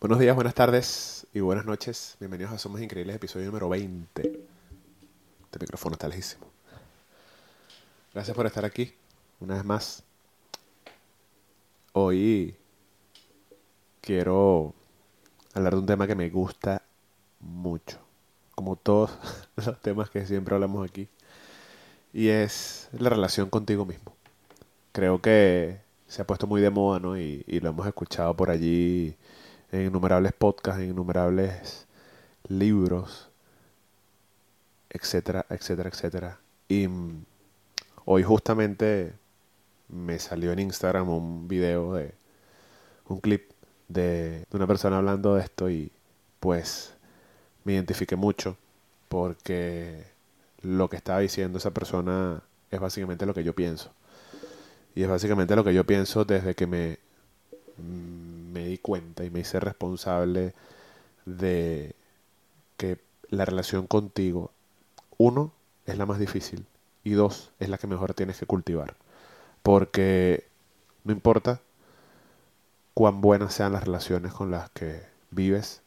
Buenos días, buenas tardes y buenas noches. Bienvenidos a Somos Increíbles, episodio número 20. Este micrófono está lejísimo. Gracias por estar aquí, una vez más. Hoy quiero hablar de un tema que me gusta mucho, como todos los temas que siempre hablamos aquí, y es la relación contigo mismo. Creo que se ha puesto muy de moda, ¿no? Y, y lo hemos escuchado por allí en innumerables podcasts, en innumerables libros, etcétera, etcétera, etcétera. Y mm, hoy justamente me salió en Instagram un video de un clip de, de una persona hablando de esto y pues me identifiqué mucho porque lo que estaba diciendo esa persona es básicamente lo que yo pienso. Y es básicamente lo que yo pienso desde que me, me di cuenta y me hice responsable de que la relación contigo, uno, es la más difícil y dos, es la que mejor tienes que cultivar. Porque no importa cuán buenas sean las relaciones con las que vives,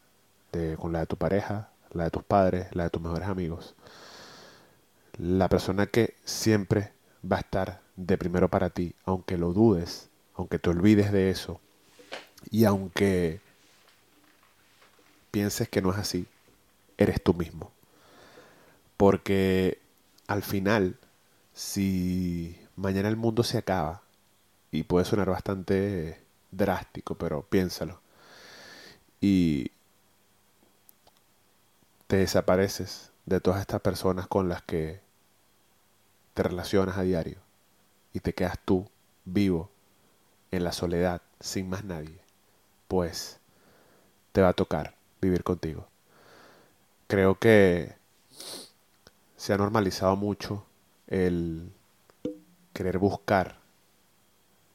con la de tu pareja, la de tus padres, la de tus mejores amigos, la persona que siempre va a estar de primero para ti, aunque lo dudes, aunque te olvides de eso, y aunque pienses que no es así, eres tú mismo. Porque al final, si mañana el mundo se acaba, y puede sonar bastante drástico, pero piénsalo, y te desapareces de todas estas personas con las que te relacionas a diario, y te quedas tú vivo en la soledad, sin más nadie, pues te va a tocar vivir contigo. Creo que se ha normalizado mucho el querer buscar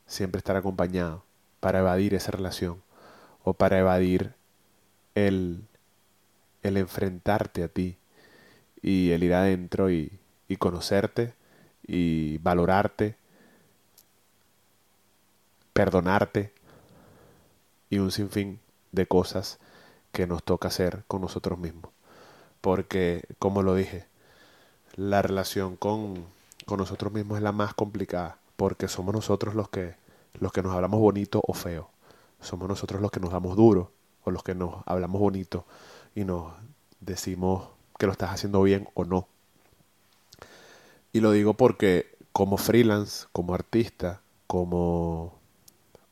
siempre estar acompañado para evadir esa relación o para evadir el, el enfrentarte a ti y el ir adentro y, y conocerte y valorarte, perdonarte y un sinfín de cosas que nos toca hacer con nosotros mismos. Porque, como lo dije, la relación con, con nosotros mismos es la más complicada, porque somos nosotros los que, los que nos hablamos bonito o feo. Somos nosotros los que nos damos duro o los que nos hablamos bonito y nos decimos que lo estás haciendo bien o no. Y lo digo porque como freelance, como artista, como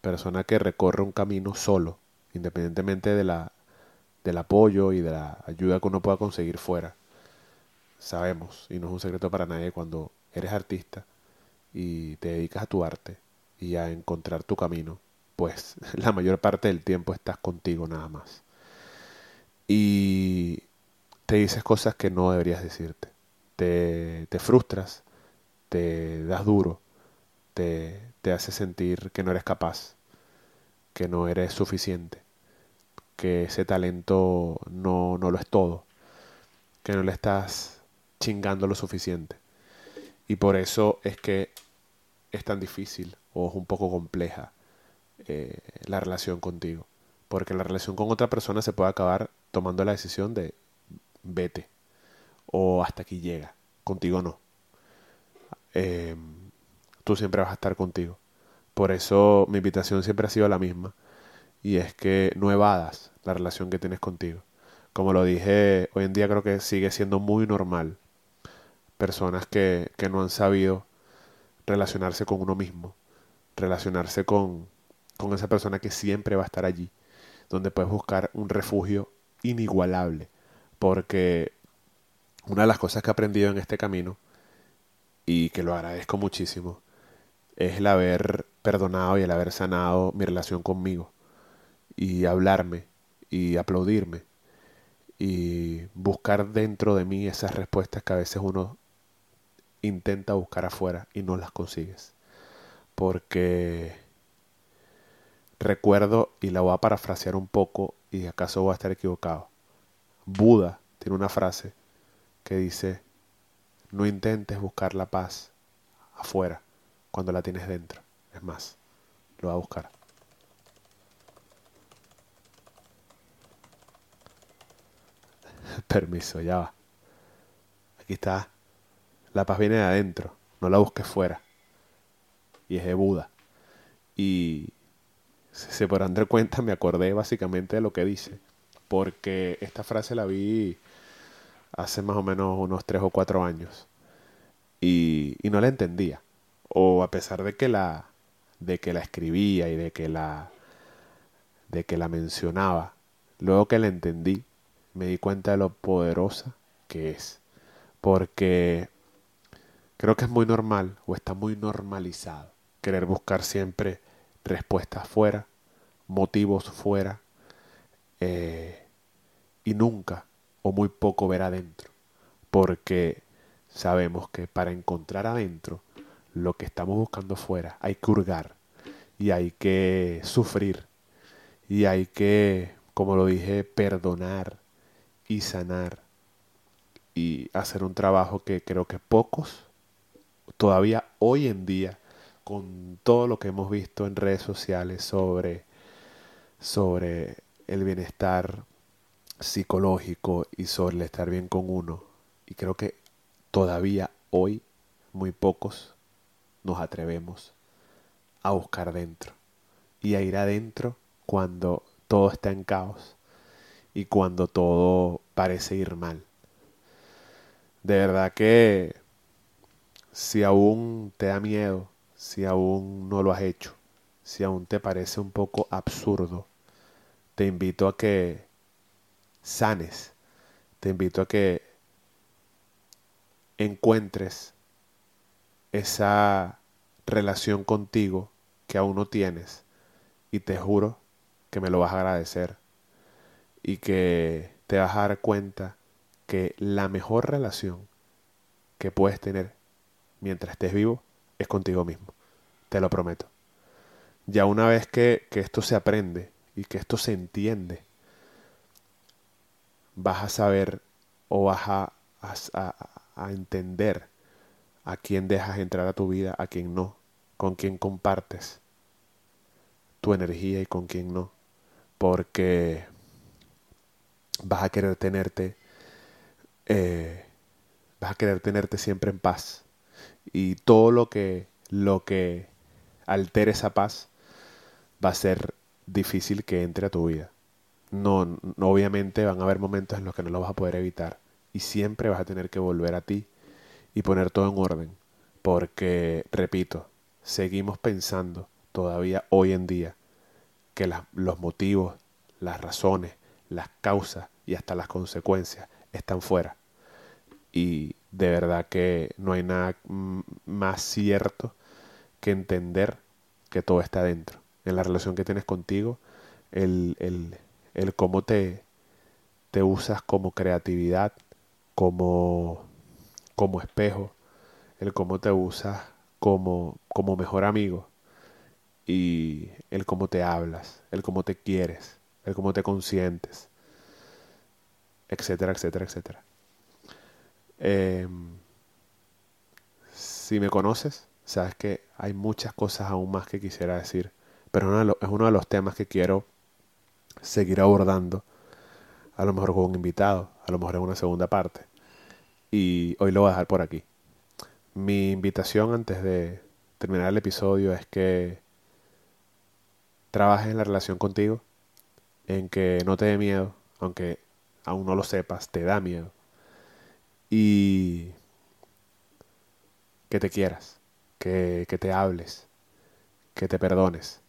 persona que recorre un camino solo, independientemente de la, del apoyo y de la ayuda que uno pueda conseguir fuera. Sabemos, y no es un secreto para nadie, cuando eres artista y te dedicas a tu arte y a encontrar tu camino, pues la mayor parte del tiempo estás contigo nada más. Y te dices cosas que no deberías decirte. Te, frustras, te das duro, te, te hace sentir que no eres capaz que no eres suficiente, que ese talento no, no lo es todo, que no le estás chingando lo suficiente. Y por eso es que es tan difícil o es un poco compleja eh, la relación contigo. Porque la relación con otra persona se puede acabar tomando la decisión de vete o hasta aquí llega, contigo no. Eh, tú siempre vas a estar contigo. Por eso mi invitación siempre ha sido la misma. Y es que no evadas la relación que tienes contigo. Como lo dije, hoy en día creo que sigue siendo muy normal. Personas que, que no han sabido relacionarse con uno mismo. Relacionarse con, con esa persona que siempre va a estar allí. Donde puedes buscar un refugio inigualable. Porque una de las cosas que he aprendido en este camino, y que lo agradezco muchísimo, es el haber perdonado y el haber sanado mi relación conmigo y hablarme y aplaudirme y buscar dentro de mí esas respuestas que a veces uno intenta buscar afuera y no las consigues. Porque recuerdo, y la voy a parafrasear un poco, y acaso voy a estar equivocado. Buda tiene una frase que dice, no intentes buscar la paz afuera, cuando la tienes dentro. Es más, lo va a buscar. permiso, ya va. Aquí está. La paz viene de adentro, no la busques fuera. Y es de Buda. Y si se podrán dar cuenta, me acordé básicamente de lo que dice. Porque esta frase la vi hace más o menos unos tres o cuatro años. Y, y no la entendía. O a pesar de que la, de que la escribía y de que la, de que la mencionaba, luego que la entendí, me di cuenta de lo poderosa que es. Porque creo que es muy normal o está muy normalizado querer buscar siempre respuestas fuera, motivos fuera, eh, y nunca o muy poco ver adentro. Porque sabemos que para encontrar adentro lo que estamos buscando fuera. Hay que hurgar y hay que sufrir y hay que, como lo dije, perdonar y sanar y hacer un trabajo que creo que pocos todavía hoy en día con todo lo que hemos visto en redes sociales sobre sobre el bienestar psicológico y sobre el estar bien con uno y creo que todavía hoy muy pocos nos atrevemos a buscar dentro y a ir adentro cuando todo está en caos y cuando todo parece ir mal. De verdad que si aún te da miedo, si aún no lo has hecho, si aún te parece un poco absurdo, te invito a que sanes, te invito a que encuentres esa relación contigo que aún no tienes y te juro que me lo vas a agradecer y que te vas a dar cuenta que la mejor relación que puedes tener mientras estés vivo es contigo mismo. Te lo prometo. Ya una vez que, esto se aprende y que esto se entiende, vas a saber o vas a, a entender a quién dejas entrar a tu vida, a quién no, con quién compartes tu energía y con quién no. Porque vas a querer tenerte, eh, vas a querer tenerte siempre en paz. Y todo lo que, lo que altere esa paz va a ser difícil que entre a tu vida. No, no, obviamente van a haber momentos en los que no lo vas a poder evitar. Y siempre vas a tener que volver a ti y poner todo en orden. Porque, repito, seguimos pensando todavía hoy en día que los motivos, las razones, las causas y hasta las consecuencias están fuera. Y de verdad que no hay nada más cierto que entender que todo está dentro. En la relación que tienes contigo, el, el, el cómo te, te usas como creatividad, como, como espejo, el cómo te usas como, como mejor amigo y el cómo te hablas, el cómo te quieres, el cómo te consientes, etcétera, etcétera, etcétera. Em, si me conoces, sabes que hay muchas cosas aún más que quisiera decir, pero es uno de los temas que quiero seguir abordando, a lo mejor con un invitado, a lo mejor en una segunda parte. Y hoy lo voy a dejar por aquí. Mi invitación antes de terminar el episodio es que trabajes en la relación contigo, en que no te dé miedo, aunque aún no lo sepas, te da miedo. Y que te quieras, que, que te hables, que te perdones,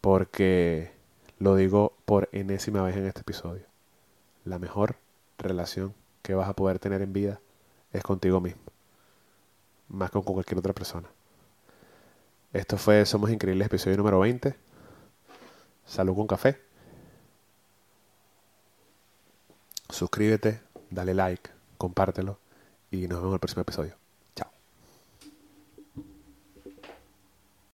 porque lo digo por enésima vez en este episodio. La mejor relación que vas a poder tener en vida es contigo mismo, más que con cualquier otra persona. Esto fue Somos Increíbles, episodio número 20. Salud con café. Suscríbete, dale like, compártelo y nos vemos en el próximo episodio.